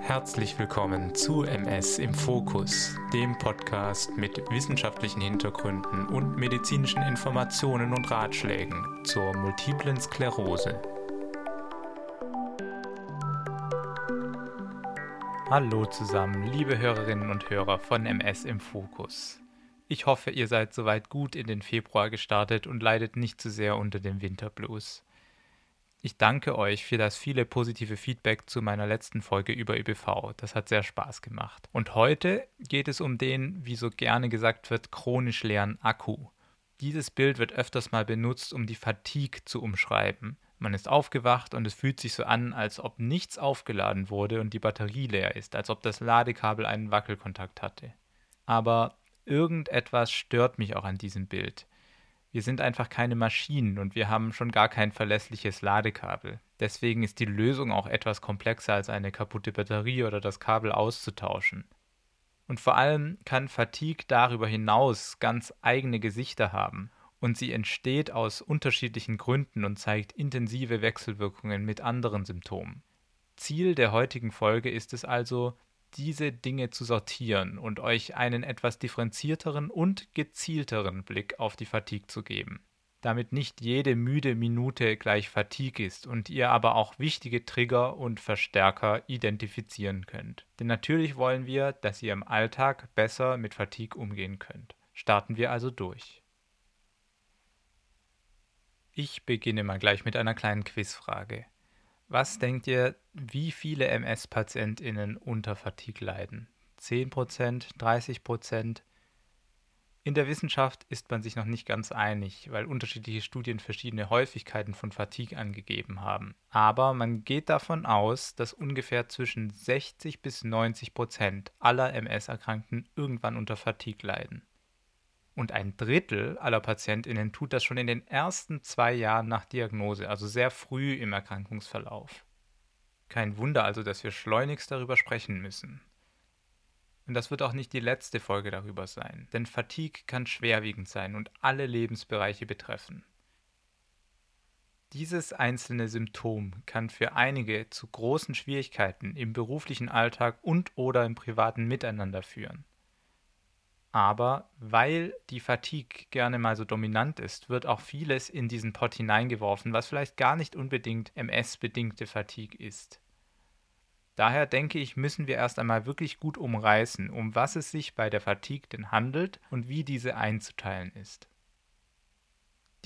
Herzlich willkommen zu MS im Fokus, dem Podcast mit wissenschaftlichen Hintergründen und medizinischen Informationen und Ratschlägen zur multiplen Sklerose. Hallo zusammen, liebe Hörerinnen und Hörer von MS im Fokus. Ich hoffe, ihr seid soweit gut in den Februar gestartet und leidet nicht zu sehr unter dem Winterblues. Ich danke euch für das viele positive Feedback zu meiner letzten Folge über ÖBV. Das hat sehr Spaß gemacht. Und heute geht es um den, wie so gerne gesagt wird, chronisch leeren Akku. Dieses Bild wird öfters mal benutzt, um die Fatigue zu umschreiben. Man ist aufgewacht und es fühlt sich so an, als ob nichts aufgeladen wurde und die Batterie leer ist, als ob das Ladekabel einen Wackelkontakt hatte. Aber irgendetwas stört mich auch an diesem Bild. Wir sind einfach keine Maschinen und wir haben schon gar kein verlässliches Ladekabel. Deswegen ist die Lösung auch etwas komplexer als eine kaputte Batterie oder das Kabel auszutauschen. Und vor allem kann Fatigue darüber hinaus ganz eigene Gesichter haben und sie entsteht aus unterschiedlichen Gründen und zeigt intensive Wechselwirkungen mit anderen Symptomen. Ziel der heutigen Folge ist es also, diese Dinge zu sortieren und euch einen etwas differenzierteren und gezielteren Blick auf die Fatigue zu geben. Damit nicht jede müde Minute gleich Fatigue ist und ihr aber auch wichtige Trigger und Verstärker identifizieren könnt. Denn natürlich wollen wir, dass ihr im Alltag besser mit Fatigue umgehen könnt. Starten wir also durch. Ich beginne mal gleich mit einer kleinen Quizfrage. Was denkt ihr, wie viele MS-PatientInnen unter Fatigue leiden? 10%, 30%? In der Wissenschaft ist man sich noch nicht ganz einig, weil unterschiedliche Studien verschiedene Häufigkeiten von Fatigue angegeben haben. Aber man geht davon aus, dass ungefähr zwischen 60 bis 90 Prozent aller MS-Erkrankten irgendwann unter Fatigue leiden. Und ein Drittel aller PatientInnen tut das schon in den ersten zwei Jahren nach Diagnose, also sehr früh im Erkrankungsverlauf. Kein Wunder also, dass wir schleunigst darüber sprechen müssen. Und das wird auch nicht die letzte Folge darüber sein, denn Fatigue kann schwerwiegend sein und alle Lebensbereiche betreffen. Dieses einzelne Symptom kann für einige zu großen Schwierigkeiten im beruflichen Alltag und oder im privaten Miteinander führen. Aber weil die Fatigue gerne mal so dominant ist, wird auch vieles in diesen Pott hineingeworfen, was vielleicht gar nicht unbedingt MS-bedingte Fatigue ist. Daher denke ich, müssen wir erst einmal wirklich gut umreißen, um was es sich bei der Fatigue denn handelt und wie diese einzuteilen ist.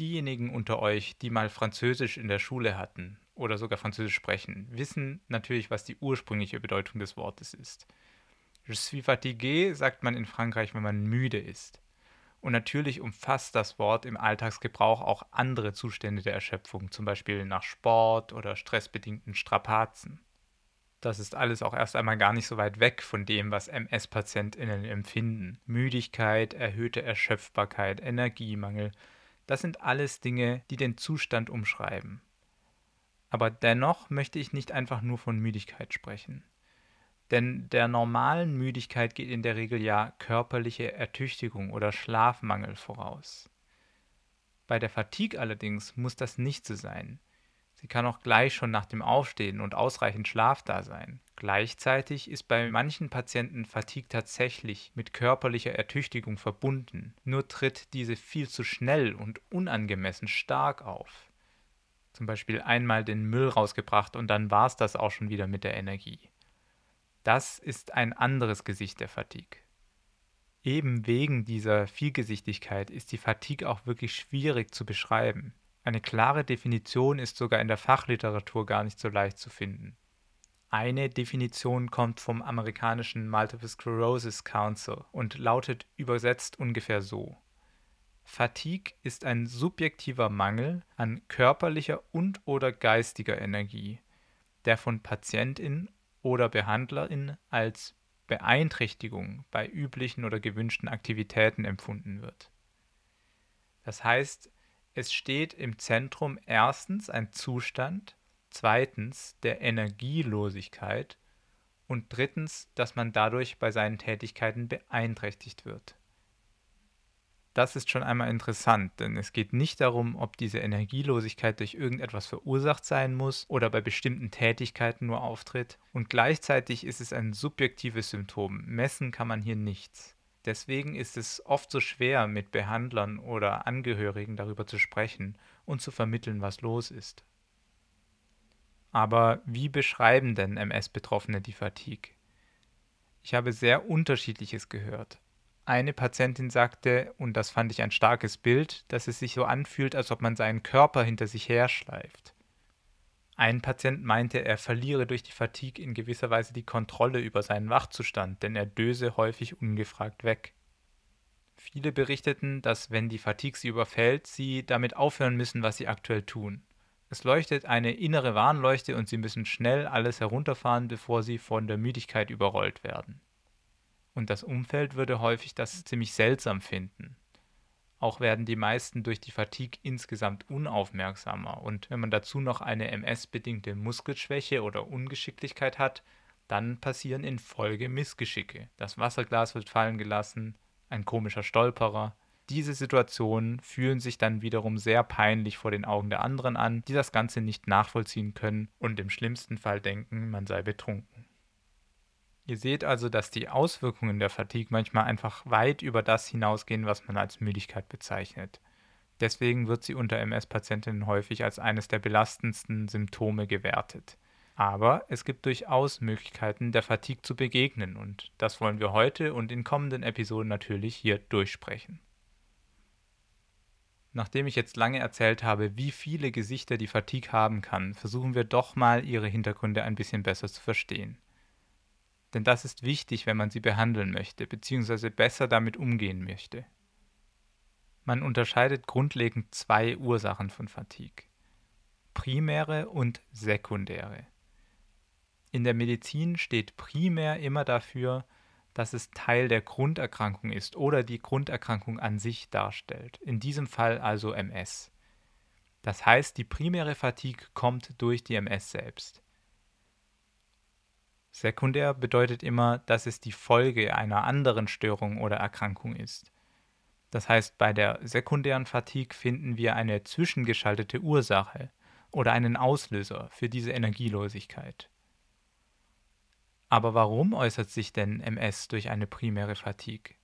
Diejenigen unter euch, die mal Französisch in der Schule hatten oder sogar Französisch sprechen, wissen natürlich, was die ursprüngliche Bedeutung des Wortes ist. Je suis fatigué sagt man in Frankreich, wenn man müde ist. Und natürlich umfasst das Wort im Alltagsgebrauch auch andere Zustände der Erschöpfung, zum Beispiel nach Sport oder stressbedingten Strapazen. Das ist alles auch erst einmal gar nicht so weit weg von dem, was MS-PatientInnen empfinden. Müdigkeit, erhöhte Erschöpfbarkeit, Energiemangel, das sind alles Dinge, die den Zustand umschreiben. Aber dennoch möchte ich nicht einfach nur von Müdigkeit sprechen. Denn der normalen Müdigkeit geht in der Regel ja körperliche Ertüchtigung oder Schlafmangel voraus. Bei der Fatigue allerdings muss das nicht so sein. Sie kann auch gleich schon nach dem Aufstehen und ausreichend Schlaf da sein. Gleichzeitig ist bei manchen Patienten Fatigue tatsächlich mit körperlicher Ertüchtigung verbunden, nur tritt diese viel zu schnell und unangemessen stark auf. Zum Beispiel einmal den Müll rausgebracht und dann war es das auch schon wieder mit der Energie. Das ist ein anderes Gesicht der Fatigue. Eben wegen dieser Vielgesichtigkeit ist die Fatigue auch wirklich schwierig zu beschreiben. Eine klare Definition ist sogar in der Fachliteratur gar nicht so leicht zu finden. Eine Definition kommt vom amerikanischen Multiple Sclerosis Council und lautet übersetzt ungefähr so. Fatigue ist ein subjektiver Mangel an körperlicher und oder geistiger Energie, der von Patientin oder Behandlerin als Beeinträchtigung bei üblichen oder gewünschten Aktivitäten empfunden wird. Das heißt, es steht im Zentrum erstens ein Zustand, zweitens der Energielosigkeit und drittens, dass man dadurch bei seinen Tätigkeiten beeinträchtigt wird. Das ist schon einmal interessant, denn es geht nicht darum, ob diese Energielosigkeit durch irgendetwas verursacht sein muss oder bei bestimmten Tätigkeiten nur auftritt. Und gleichzeitig ist es ein subjektives Symptom. Messen kann man hier nichts. Deswegen ist es oft so schwer, mit Behandlern oder Angehörigen darüber zu sprechen und zu vermitteln, was los ist. Aber wie beschreiben denn MS-Betroffene die Fatigue? Ich habe sehr unterschiedliches gehört. Eine Patientin sagte, und das fand ich ein starkes Bild, dass es sich so anfühlt, als ob man seinen Körper hinter sich herschleift. Ein Patient meinte, er verliere durch die Fatigue in gewisser Weise die Kontrolle über seinen Wachzustand, denn er döse häufig ungefragt weg. Viele berichteten, dass wenn die Fatigue sie überfällt, sie damit aufhören müssen, was sie aktuell tun. Es leuchtet eine innere Warnleuchte und sie müssen schnell alles herunterfahren, bevor sie von der Müdigkeit überrollt werden. Und das Umfeld würde häufig das ziemlich seltsam finden. Auch werden die meisten durch die Fatigue insgesamt unaufmerksamer. Und wenn man dazu noch eine MS-bedingte Muskelschwäche oder Ungeschicklichkeit hat, dann passieren in Folge Missgeschicke. Das Wasserglas wird fallen gelassen, ein komischer Stolperer. Diese Situationen fühlen sich dann wiederum sehr peinlich vor den Augen der anderen an, die das Ganze nicht nachvollziehen können und im schlimmsten Fall denken, man sei betrunken. Ihr seht also, dass die Auswirkungen der Fatigue manchmal einfach weit über das hinausgehen, was man als Müdigkeit bezeichnet. Deswegen wird sie unter MS-Patientinnen häufig als eines der belastendsten Symptome gewertet. Aber es gibt durchaus Möglichkeiten, der Fatigue zu begegnen und das wollen wir heute und in kommenden Episoden natürlich hier durchsprechen. Nachdem ich jetzt lange erzählt habe, wie viele Gesichter die Fatigue haben kann, versuchen wir doch mal ihre Hintergründe ein bisschen besser zu verstehen. Denn das ist wichtig, wenn man sie behandeln möchte, beziehungsweise besser damit umgehen möchte. Man unterscheidet grundlegend zwei Ursachen von Fatigue. Primäre und sekundäre. In der Medizin steht primär immer dafür, dass es Teil der Grunderkrankung ist oder die Grunderkrankung an sich darstellt. In diesem Fall also MS. Das heißt, die primäre Fatigue kommt durch die MS selbst. Sekundär bedeutet immer, dass es die Folge einer anderen Störung oder Erkrankung ist. Das heißt, bei der sekundären Fatigue finden wir eine zwischengeschaltete Ursache oder einen Auslöser für diese Energielosigkeit. Aber warum äußert sich denn MS durch eine primäre Fatigue?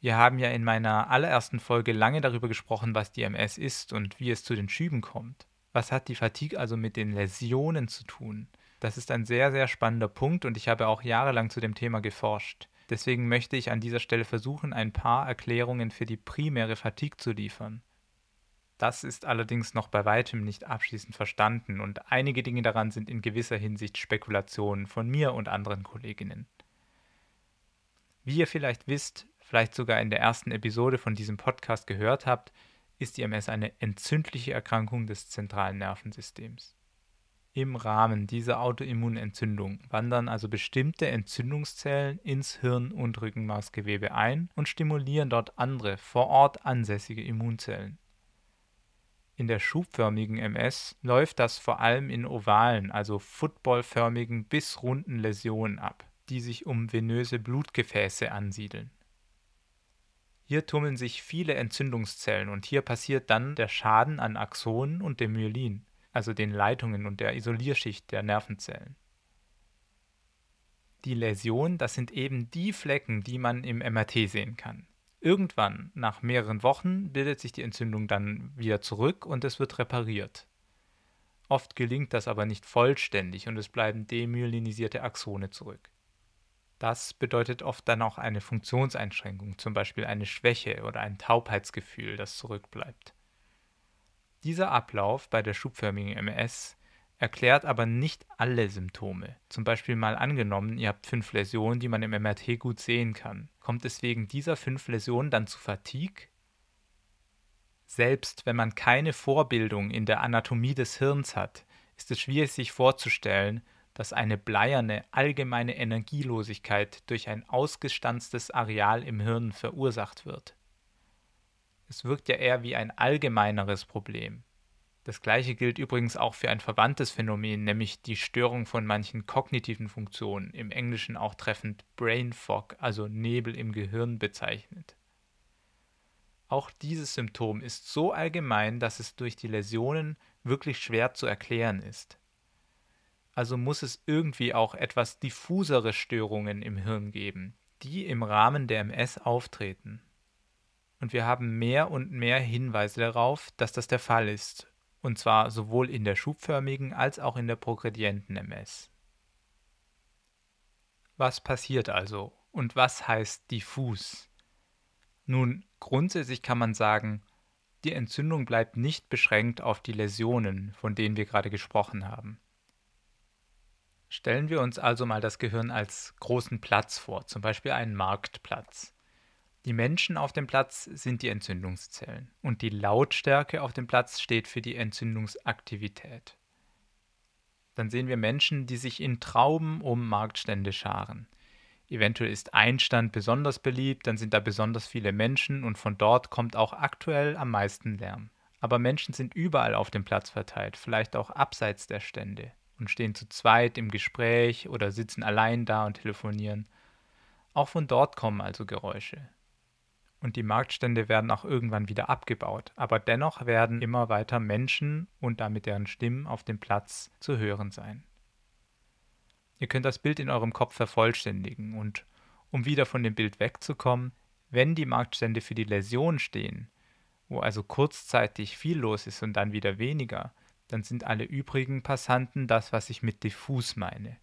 Wir haben ja in meiner allerersten Folge lange darüber gesprochen, was die MS ist und wie es zu den Schüben kommt. Was hat die Fatigue also mit den Läsionen zu tun? Das ist ein sehr, sehr spannender Punkt und ich habe auch jahrelang zu dem Thema geforscht. Deswegen möchte ich an dieser Stelle versuchen, ein paar Erklärungen für die primäre Fatigue zu liefern. Das ist allerdings noch bei weitem nicht abschließend verstanden und einige Dinge daran sind in gewisser Hinsicht Spekulationen von mir und anderen Kolleginnen. Wie ihr vielleicht wisst, vielleicht sogar in der ersten Episode von diesem Podcast gehört habt, ist die MS eine entzündliche Erkrankung des zentralen Nervensystems. Im Rahmen dieser Autoimmunentzündung wandern also bestimmte Entzündungszellen ins Hirn und Rückenmarksgewebe ein und stimulieren dort andere vor Ort ansässige Immunzellen. In der schubförmigen MS läuft das vor allem in ovalen, also footballförmigen bis runden Läsionen ab, die sich um venöse Blutgefäße ansiedeln. Hier tummeln sich viele Entzündungszellen und hier passiert dann der Schaden an Axonen und dem Myelin also den Leitungen und der Isolierschicht der Nervenzellen. Die Läsion, das sind eben die Flecken, die man im MRT sehen kann. Irgendwann, nach mehreren Wochen, bildet sich die Entzündung dann wieder zurück und es wird repariert. Oft gelingt das aber nicht vollständig und es bleiben demyelinisierte Axone zurück. Das bedeutet oft dann auch eine Funktionseinschränkung, zum Beispiel eine Schwäche oder ein Taubheitsgefühl, das zurückbleibt. Dieser Ablauf bei der schubförmigen MS erklärt aber nicht alle Symptome. Zum Beispiel mal angenommen, ihr habt fünf Läsionen, die man im MRT gut sehen kann. Kommt es wegen dieser fünf Läsionen dann zu Fatigue? Selbst wenn man keine Vorbildung in der Anatomie des Hirns hat, ist es schwierig sich vorzustellen, dass eine bleierne allgemeine Energielosigkeit durch ein ausgestanztes Areal im Hirn verursacht wird. Es wirkt ja eher wie ein allgemeineres Problem. Das gleiche gilt übrigens auch für ein verwandtes Phänomen, nämlich die Störung von manchen kognitiven Funktionen, im Englischen auch treffend Brain Fog, also Nebel im Gehirn bezeichnet. Auch dieses Symptom ist so allgemein, dass es durch die Läsionen wirklich schwer zu erklären ist. Also muss es irgendwie auch etwas diffusere Störungen im Hirn geben, die im Rahmen der MS auftreten. Und wir haben mehr und mehr Hinweise darauf, dass das der Fall ist, und zwar sowohl in der schubförmigen als auch in der progredienten MS. Was passiert also und was heißt diffus? Nun, grundsätzlich kann man sagen, die Entzündung bleibt nicht beschränkt auf die Läsionen, von denen wir gerade gesprochen haben. Stellen wir uns also mal das Gehirn als großen Platz vor, zum Beispiel einen Marktplatz. Die Menschen auf dem Platz sind die Entzündungszellen und die Lautstärke auf dem Platz steht für die Entzündungsaktivität. Dann sehen wir Menschen, die sich in Trauben um Marktstände scharen. Eventuell ist ein Stand besonders beliebt, dann sind da besonders viele Menschen und von dort kommt auch aktuell am meisten Lärm. Aber Menschen sind überall auf dem Platz verteilt, vielleicht auch abseits der Stände und stehen zu zweit im Gespräch oder sitzen allein da und telefonieren. Auch von dort kommen also Geräusche. Und die Marktstände werden auch irgendwann wieder abgebaut, aber dennoch werden immer weiter Menschen und damit deren Stimmen auf dem Platz zu hören sein. Ihr könnt das Bild in eurem Kopf vervollständigen und um wieder von dem Bild wegzukommen, wenn die Marktstände für die Läsion stehen, wo also kurzzeitig viel los ist und dann wieder weniger, dann sind alle übrigen Passanten das, was ich mit diffus meine.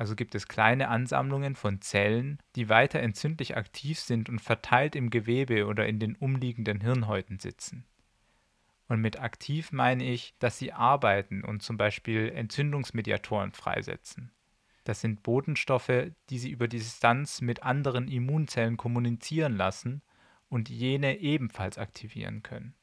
Also gibt es kleine Ansammlungen von Zellen, die weiter entzündlich aktiv sind und verteilt im Gewebe oder in den umliegenden Hirnhäuten sitzen. Und mit aktiv meine ich, dass sie arbeiten und zum Beispiel Entzündungsmediatoren freisetzen. Das sind Botenstoffe, die sie über die Distanz mit anderen Immunzellen kommunizieren lassen und jene ebenfalls aktivieren können.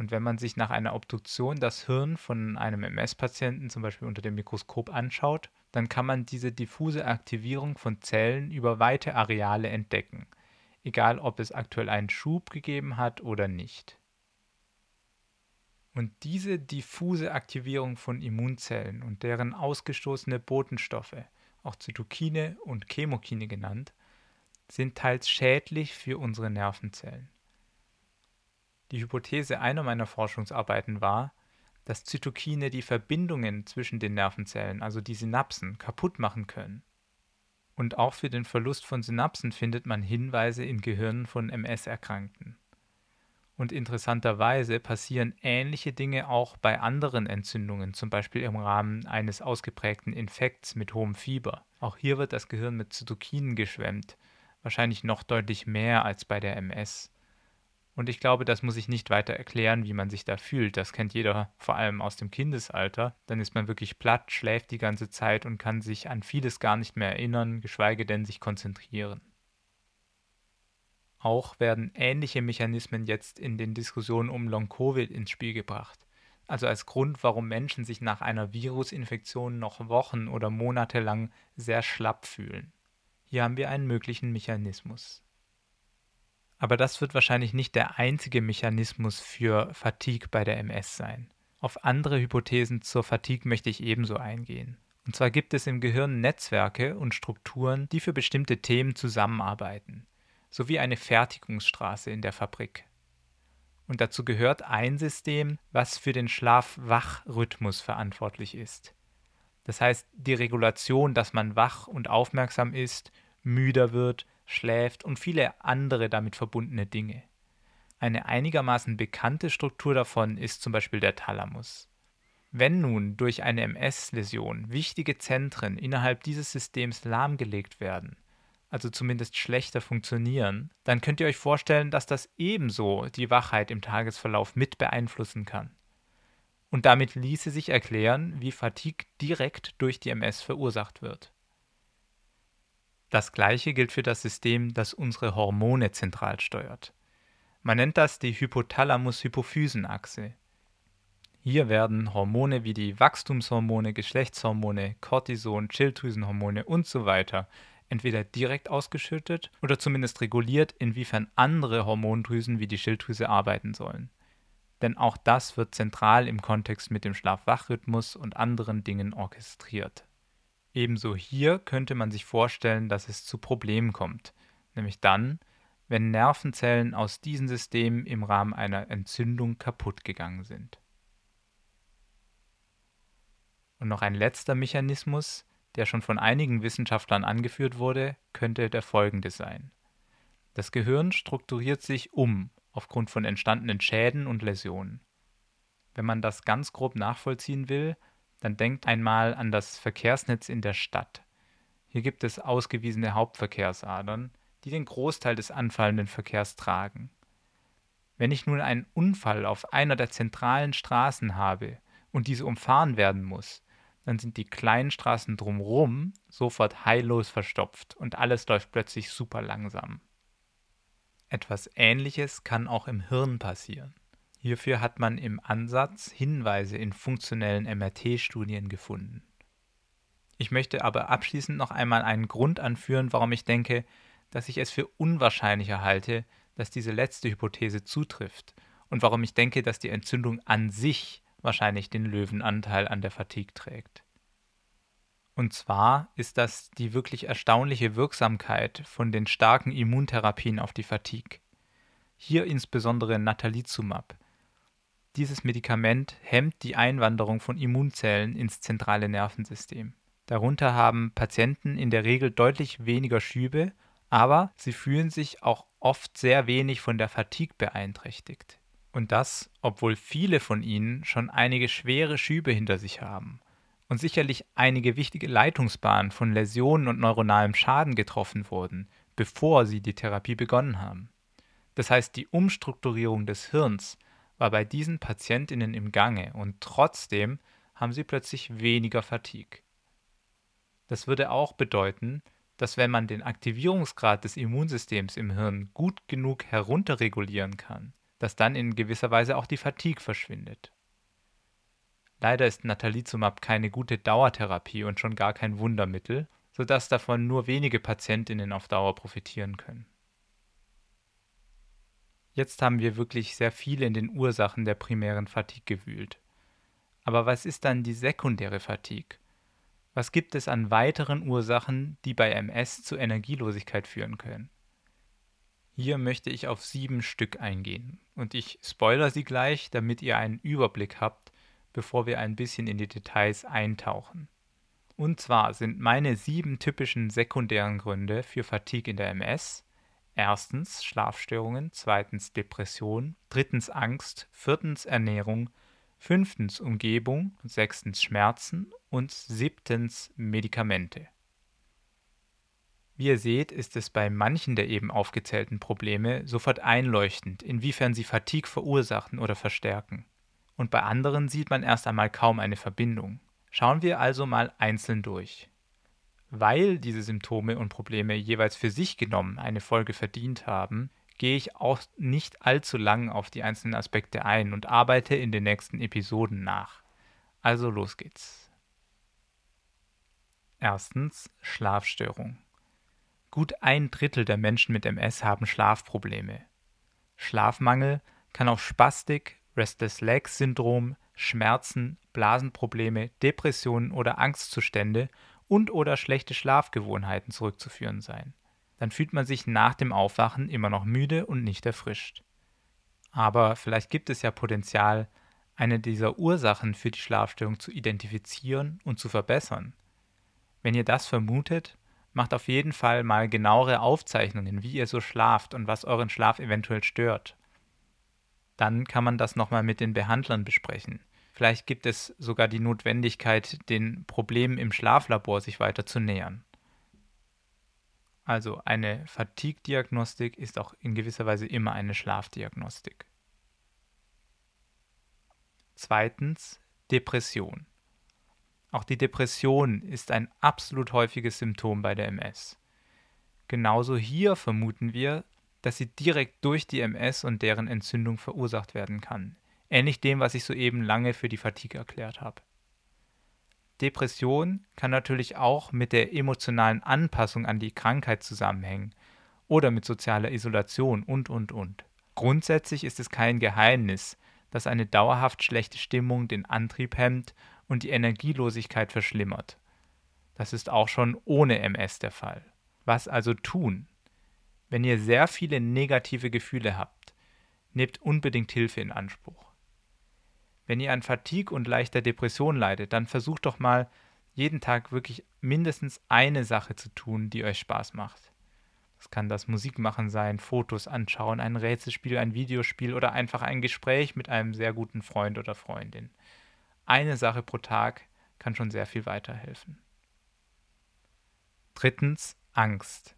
Und wenn man sich nach einer Obduktion das Hirn von einem MS-Patienten zum Beispiel unter dem Mikroskop anschaut, dann kann man diese diffuse Aktivierung von Zellen über weite Areale entdecken, egal ob es aktuell einen Schub gegeben hat oder nicht. Und diese diffuse Aktivierung von Immunzellen und deren ausgestoßene Botenstoffe, auch Zytokine und Chemokine genannt, sind teils schädlich für unsere Nervenzellen. Die Hypothese einer meiner Forschungsarbeiten war, dass Zytokine die Verbindungen zwischen den Nervenzellen, also die Synapsen, kaputt machen können. Und auch für den Verlust von Synapsen findet man Hinweise in Gehirnen von MS-Erkrankten. Und interessanterweise passieren ähnliche Dinge auch bei anderen Entzündungen, zum Beispiel im Rahmen eines ausgeprägten Infekts mit hohem Fieber. Auch hier wird das Gehirn mit Zytokinen geschwemmt, wahrscheinlich noch deutlich mehr als bei der MS. Und ich glaube, das muss ich nicht weiter erklären, wie man sich da fühlt. Das kennt jeder vor allem aus dem Kindesalter. Dann ist man wirklich platt, schläft die ganze Zeit und kann sich an vieles gar nicht mehr erinnern, geschweige denn sich konzentrieren. Auch werden ähnliche Mechanismen jetzt in den Diskussionen um Long-Covid ins Spiel gebracht. Also als Grund, warum Menschen sich nach einer Virusinfektion noch Wochen oder Monate lang sehr schlapp fühlen. Hier haben wir einen möglichen Mechanismus. Aber das wird wahrscheinlich nicht der einzige Mechanismus für Fatigue bei der MS sein. Auf andere Hypothesen zur Fatigue möchte ich ebenso eingehen. Und zwar gibt es im Gehirn Netzwerke und Strukturen, die für bestimmte Themen zusammenarbeiten, sowie eine Fertigungsstraße in der Fabrik. Und dazu gehört ein System, was für den Schlaf-Wach-Rhythmus verantwortlich ist. Das heißt, die Regulation, dass man wach und aufmerksam ist, müder wird, schläft und viele andere damit verbundene Dinge. Eine einigermaßen bekannte Struktur davon ist zum Beispiel der Thalamus. Wenn nun durch eine MS-Läsion wichtige Zentren innerhalb dieses Systems lahmgelegt werden, also zumindest schlechter funktionieren, dann könnt ihr euch vorstellen, dass das ebenso die Wachheit im Tagesverlauf mit beeinflussen kann. Und damit ließe sich erklären, wie Fatigue direkt durch die MS verursacht wird. Das gleiche gilt für das System, das unsere Hormone zentral steuert. Man nennt das die Hypothalamus-Hypophysen-Achse. Hier werden Hormone wie die Wachstumshormone, Geschlechtshormone, Cortison, Schilddrüsenhormone usw. So entweder direkt ausgeschüttet oder zumindest reguliert, inwiefern andere Hormondrüsen wie die Schilddrüse arbeiten sollen. Denn auch das wird zentral im Kontext mit dem Schlaf-Wach-Rhythmus und anderen Dingen orchestriert. Ebenso hier könnte man sich vorstellen, dass es zu Problemen kommt, nämlich dann, wenn Nervenzellen aus diesen Systemen im Rahmen einer Entzündung kaputt gegangen sind. Und noch ein letzter Mechanismus, der schon von einigen Wissenschaftlern angeführt wurde, könnte der folgende sein. Das Gehirn strukturiert sich um aufgrund von entstandenen Schäden und Läsionen. Wenn man das ganz grob nachvollziehen will, dann denkt einmal an das Verkehrsnetz in der Stadt. Hier gibt es ausgewiesene Hauptverkehrsadern, die den Großteil des anfallenden Verkehrs tragen. Wenn ich nun einen Unfall auf einer der zentralen Straßen habe und diese umfahren werden muss, dann sind die kleinen Straßen drumherum sofort heillos verstopft und alles läuft plötzlich super langsam. Etwas Ähnliches kann auch im Hirn passieren. Hierfür hat man im Ansatz Hinweise in funktionellen MRT-Studien gefunden. Ich möchte aber abschließend noch einmal einen Grund anführen, warum ich denke, dass ich es für unwahrscheinlicher halte, dass diese letzte Hypothese zutrifft und warum ich denke, dass die Entzündung an sich wahrscheinlich den Löwenanteil an der Fatigue trägt. Und zwar ist das die wirklich erstaunliche Wirksamkeit von den starken Immuntherapien auf die Fatigue. Hier insbesondere Natalizumab. Dieses Medikament hemmt die Einwanderung von Immunzellen ins zentrale Nervensystem. Darunter haben Patienten in der Regel deutlich weniger Schübe, aber sie fühlen sich auch oft sehr wenig von der Fatigue beeinträchtigt. Und das, obwohl viele von ihnen schon einige schwere Schübe hinter sich haben und sicherlich einige wichtige Leitungsbahnen von Läsionen und neuronalem Schaden getroffen wurden, bevor sie die Therapie begonnen haben. Das heißt, die Umstrukturierung des Hirns war bei diesen Patientinnen im Gange und trotzdem haben sie plötzlich weniger Fatigue. Das würde auch bedeuten, dass wenn man den Aktivierungsgrad des Immunsystems im Hirn gut genug herunterregulieren kann, dass dann in gewisser Weise auch die Fatigue verschwindet. Leider ist Natalizumab keine gute Dauertherapie und schon gar kein Wundermittel, sodass davon nur wenige Patientinnen auf Dauer profitieren können. Jetzt haben wir wirklich sehr viel in den Ursachen der primären Fatigue gewühlt. Aber was ist dann die sekundäre Fatigue? Was gibt es an weiteren Ursachen, die bei MS zu Energielosigkeit führen können? Hier möchte ich auf sieben Stück eingehen und ich spoiler sie gleich, damit ihr einen Überblick habt, bevor wir ein bisschen in die Details eintauchen. Und zwar sind meine sieben typischen sekundären Gründe für Fatigue in der MS erstens Schlafstörungen, zweitens Depression, drittens Angst, viertens Ernährung, fünftens Umgebung, sechstens Schmerzen und siebtens Medikamente. Wie ihr seht, ist es bei manchen der eben aufgezählten Probleme sofort einleuchtend, inwiefern sie Fatigue verursachen oder verstärken. Und bei anderen sieht man erst einmal kaum eine Verbindung. Schauen wir also mal einzeln durch. Weil diese Symptome und Probleme jeweils für sich genommen eine Folge verdient haben, gehe ich auch nicht allzu lang auf die einzelnen Aspekte ein und arbeite in den nächsten Episoden nach. Also los geht's. Erstens Schlafstörung. Gut ein Drittel der Menschen mit MS haben Schlafprobleme. Schlafmangel kann auf Spastik, Restless Legs Syndrom, Schmerzen, Blasenprobleme, Depressionen oder Angstzustände und oder schlechte Schlafgewohnheiten zurückzuführen sein. Dann fühlt man sich nach dem Aufwachen immer noch müde und nicht erfrischt. Aber vielleicht gibt es ja Potenzial, eine dieser Ursachen für die Schlafstörung zu identifizieren und zu verbessern. Wenn ihr das vermutet, Macht auf jeden Fall mal genauere Aufzeichnungen, wie ihr so schlaft und was euren Schlaf eventuell stört. Dann kann man das nochmal mit den Behandlern besprechen. Vielleicht gibt es sogar die Notwendigkeit, den Problemen im Schlaflabor sich weiter zu nähern. Also eine Fatigue-Diagnostik ist auch in gewisser Weise immer eine Schlafdiagnostik. Zweitens Depression. Auch die Depression ist ein absolut häufiges Symptom bei der MS. Genauso hier vermuten wir, dass sie direkt durch die MS und deren Entzündung verursacht werden kann, ähnlich dem, was ich soeben lange für die Fatigue erklärt habe. Depression kann natürlich auch mit der emotionalen Anpassung an die Krankheit zusammenhängen oder mit sozialer Isolation und, und, und. Grundsätzlich ist es kein Geheimnis, dass eine dauerhaft schlechte Stimmung den Antrieb hemmt und die Energielosigkeit verschlimmert. Das ist auch schon ohne MS der Fall. Was also tun? Wenn ihr sehr viele negative Gefühle habt, nehmt unbedingt Hilfe in Anspruch. Wenn ihr an Fatigue und leichter Depression leidet, dann versucht doch mal jeden Tag wirklich mindestens eine Sache zu tun, die euch Spaß macht. Es kann das Musikmachen sein, Fotos anschauen, ein Rätselspiel, ein Videospiel oder einfach ein Gespräch mit einem sehr guten Freund oder Freundin. Eine Sache pro Tag kann schon sehr viel weiterhelfen. Drittens Angst.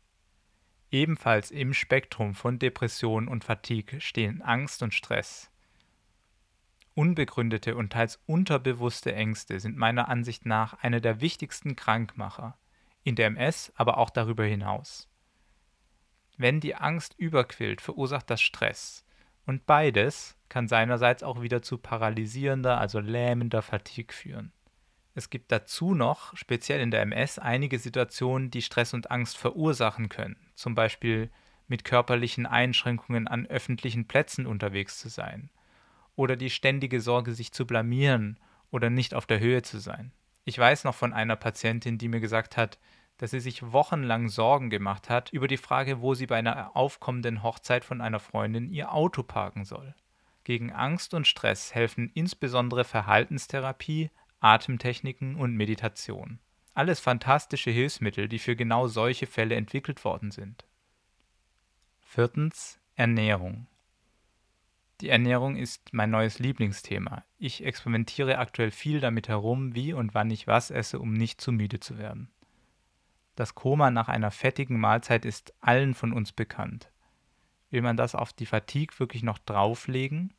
Ebenfalls im Spektrum von Depression und Fatigue stehen Angst und Stress. Unbegründete und teils unterbewusste Ängste sind meiner Ansicht nach eine der wichtigsten Krankmacher, in der MS, aber auch darüber hinaus. Wenn die Angst überquillt, verursacht das Stress, und beides kann seinerseits auch wieder zu paralysierender, also lähmender Fatigue führen. Es gibt dazu noch, speziell in der MS, einige Situationen, die Stress und Angst verursachen können, zum Beispiel mit körperlichen Einschränkungen an öffentlichen Plätzen unterwegs zu sein oder die ständige Sorge, sich zu blamieren oder nicht auf der Höhe zu sein. Ich weiß noch von einer Patientin, die mir gesagt hat, dass sie sich wochenlang Sorgen gemacht hat über die Frage, wo sie bei einer aufkommenden Hochzeit von einer Freundin ihr Auto parken soll. Gegen Angst und Stress helfen insbesondere Verhaltenstherapie, Atemtechniken und Meditation. Alles fantastische Hilfsmittel, die für genau solche Fälle entwickelt worden sind. Viertens Ernährung. Die Ernährung ist mein neues Lieblingsthema. Ich experimentiere aktuell viel damit herum, wie und wann ich was esse, um nicht zu müde zu werden. Das Koma nach einer fettigen Mahlzeit ist allen von uns bekannt. Will man das auf die Fatigue wirklich noch drauflegen?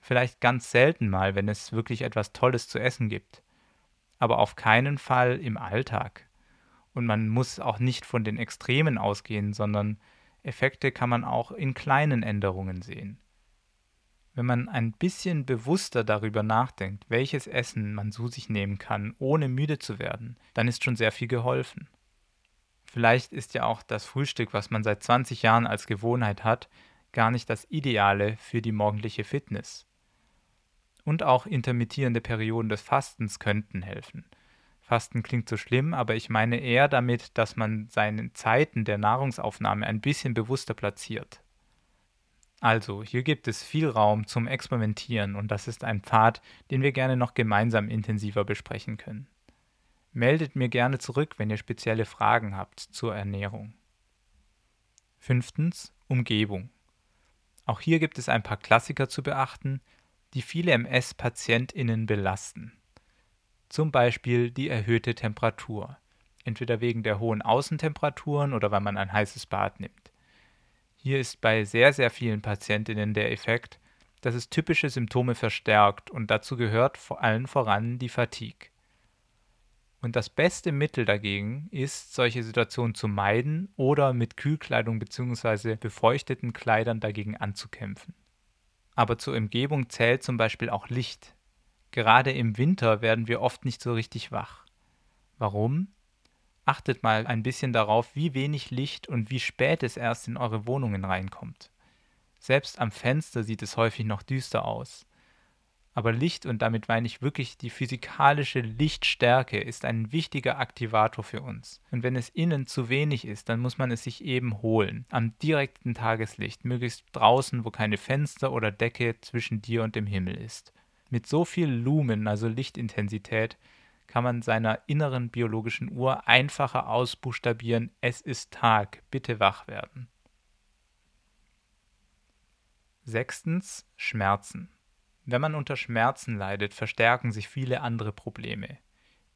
Vielleicht ganz selten mal, wenn es wirklich etwas Tolles zu essen gibt. Aber auf keinen Fall im Alltag. Und man muss auch nicht von den Extremen ausgehen, sondern Effekte kann man auch in kleinen Änderungen sehen. Wenn man ein bisschen bewusster darüber nachdenkt, welches Essen man zu sich nehmen kann, ohne müde zu werden, dann ist schon sehr viel geholfen. Vielleicht ist ja auch das Frühstück, was man seit 20 Jahren als Gewohnheit hat, gar nicht das Ideale für die morgendliche Fitness. Und auch intermittierende Perioden des Fastens könnten helfen. Fasten klingt so schlimm, aber ich meine eher damit, dass man seine Zeiten der Nahrungsaufnahme ein bisschen bewusster platziert. Also, hier gibt es viel Raum zum Experimentieren und das ist ein Pfad, den wir gerne noch gemeinsam intensiver besprechen können. Meldet mir gerne zurück, wenn ihr spezielle Fragen habt zur Ernährung. Fünftens Umgebung. Auch hier gibt es ein paar Klassiker zu beachten, die viele MS-PatientInnen belasten. Zum Beispiel die erhöhte Temperatur, entweder wegen der hohen Außentemperaturen oder weil man ein heißes Bad nimmt. Hier ist bei sehr, sehr vielen Patientinnen der Effekt, dass es typische Symptome verstärkt und dazu gehört vor allen voran die Fatigue. Und das beste Mittel dagegen ist, solche Situationen zu meiden oder mit Kühlkleidung bzw. befeuchteten Kleidern dagegen anzukämpfen. Aber zur Umgebung zählt zum Beispiel auch Licht. Gerade im Winter werden wir oft nicht so richtig wach. Warum? Achtet mal ein bisschen darauf, wie wenig Licht und wie spät es erst in eure Wohnungen reinkommt. Selbst am Fenster sieht es häufig noch düster aus. Aber Licht, und damit meine ich wirklich die physikalische Lichtstärke, ist ein wichtiger Aktivator für uns. Und wenn es innen zu wenig ist, dann muss man es sich eben holen. Am direkten Tageslicht, möglichst draußen, wo keine Fenster oder Decke zwischen dir und dem Himmel ist. Mit so viel Lumen, also Lichtintensität, kann man seiner inneren biologischen Uhr einfacher ausbuchstabieren, es ist Tag, bitte wach werden. Sechstens Schmerzen. Wenn man unter Schmerzen leidet, verstärken sich viele andere Probleme.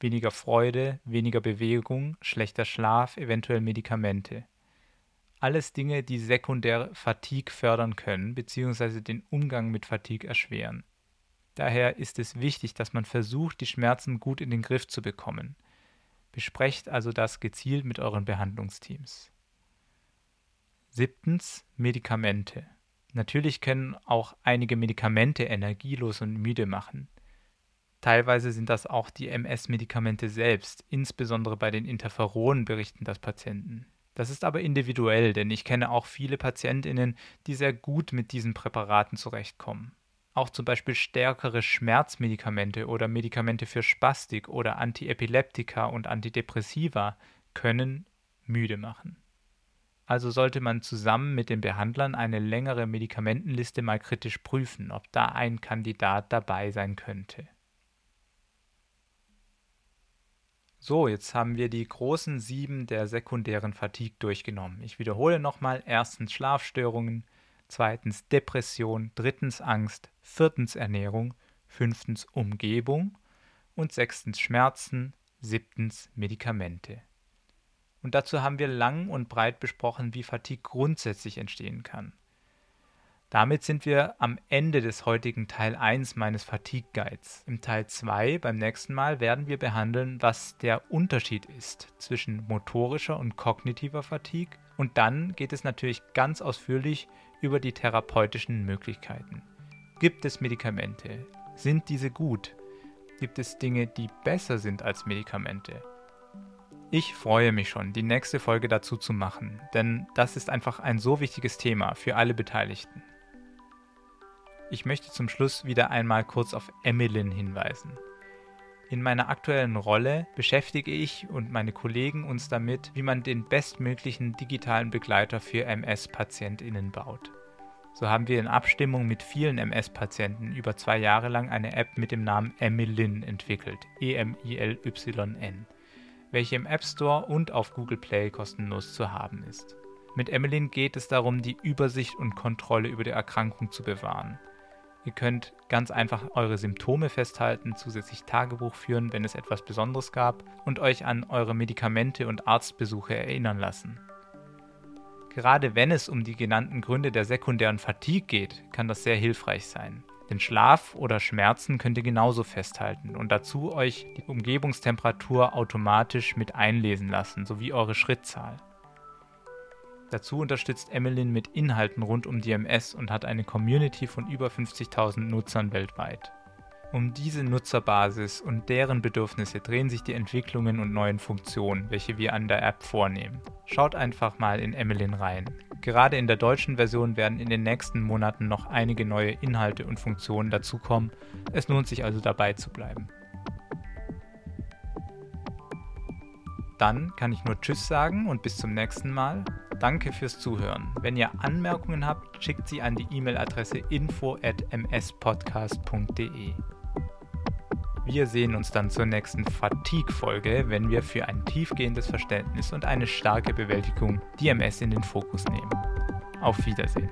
Weniger Freude, weniger Bewegung, schlechter Schlaf, eventuell Medikamente. Alles Dinge, die sekundär Fatigue fördern können bzw. den Umgang mit Fatigue erschweren. Daher ist es wichtig, dass man versucht, die Schmerzen gut in den Griff zu bekommen. Besprecht also das gezielt mit euren Behandlungsteams. Siebtens Medikamente. Natürlich können auch einige Medikamente energielos und müde machen. Teilweise sind das auch die MS-Medikamente selbst, insbesondere bei den Interferonen berichten das Patienten. Das ist aber individuell, denn ich kenne auch viele Patientinnen, die sehr gut mit diesen Präparaten zurechtkommen. Auch zum Beispiel stärkere Schmerzmedikamente oder Medikamente für Spastik oder Antiepileptika und Antidepressiva können müde machen. also sollte man zusammen mit den Behandlern eine längere Medikamentenliste mal kritisch prüfen, ob da ein Kandidat dabei sein könnte. So, jetzt haben wir die großen sieben der sekundären Fatigue durchgenommen. Ich wiederhole nochmal. Erstens Schlafstörungen, zweitens Depression, drittens Angst, viertens Ernährung, fünftens Umgebung und sechstens Schmerzen, siebtens Medikamente. Und dazu haben wir lang und breit besprochen, wie Fatigue grundsätzlich entstehen kann. Damit sind wir am Ende des heutigen Teil 1 meines Fatigue Guides. Im Teil 2 beim nächsten Mal werden wir behandeln, was der Unterschied ist zwischen motorischer und kognitiver Fatigue und dann geht es natürlich ganz ausführlich über die therapeutischen Möglichkeiten. Gibt es Medikamente? Sind diese gut? Gibt es Dinge, die besser sind als Medikamente? Ich freue mich schon, die nächste Folge dazu zu machen, denn das ist einfach ein so wichtiges Thema für alle Beteiligten. Ich möchte zum Schluss wieder einmal kurz auf Emilyn hinweisen. In meiner aktuellen Rolle beschäftige ich und meine Kollegen uns damit, wie man den bestmöglichen digitalen Begleiter für MS-PatientInnen baut. So haben wir in Abstimmung mit vielen MS-Patienten über zwei Jahre lang eine App mit dem Namen Emilyn entwickelt, E-M-I-L-Y-N, welche im App Store und auf Google Play kostenlos zu haben ist. Mit Emilyn geht es darum, die Übersicht und Kontrolle über die Erkrankung zu bewahren. Ihr könnt ganz einfach eure Symptome festhalten, zusätzlich Tagebuch führen, wenn es etwas Besonderes gab und euch an eure Medikamente und Arztbesuche erinnern lassen. Gerade wenn es um die genannten Gründe der sekundären Fatigue geht, kann das sehr hilfreich sein. Den Schlaf oder Schmerzen könnt ihr genauso festhalten und dazu euch die Umgebungstemperatur automatisch mit einlesen lassen, sowie eure Schrittzahl. Dazu unterstützt Emmeline mit Inhalten rund um DMS und hat eine Community von über 50.000 Nutzern weltweit. Um diese Nutzerbasis und deren Bedürfnisse drehen sich die Entwicklungen und neuen Funktionen, welche wir an der App vornehmen. Schaut einfach mal in Emmeline rein. Gerade in der deutschen Version werden in den nächsten Monaten noch einige neue Inhalte und Funktionen dazukommen. Es lohnt sich also dabei zu bleiben. Dann kann ich nur Tschüss sagen und bis zum nächsten Mal. Danke fürs Zuhören. Wenn ihr Anmerkungen habt, schickt sie an die E-Mail-Adresse info@mspodcast.de. Wir sehen uns dann zur nächsten Fatigue-Folge, wenn wir für ein tiefgehendes Verständnis und eine starke Bewältigung die MS in den Fokus nehmen. Auf Wiedersehen.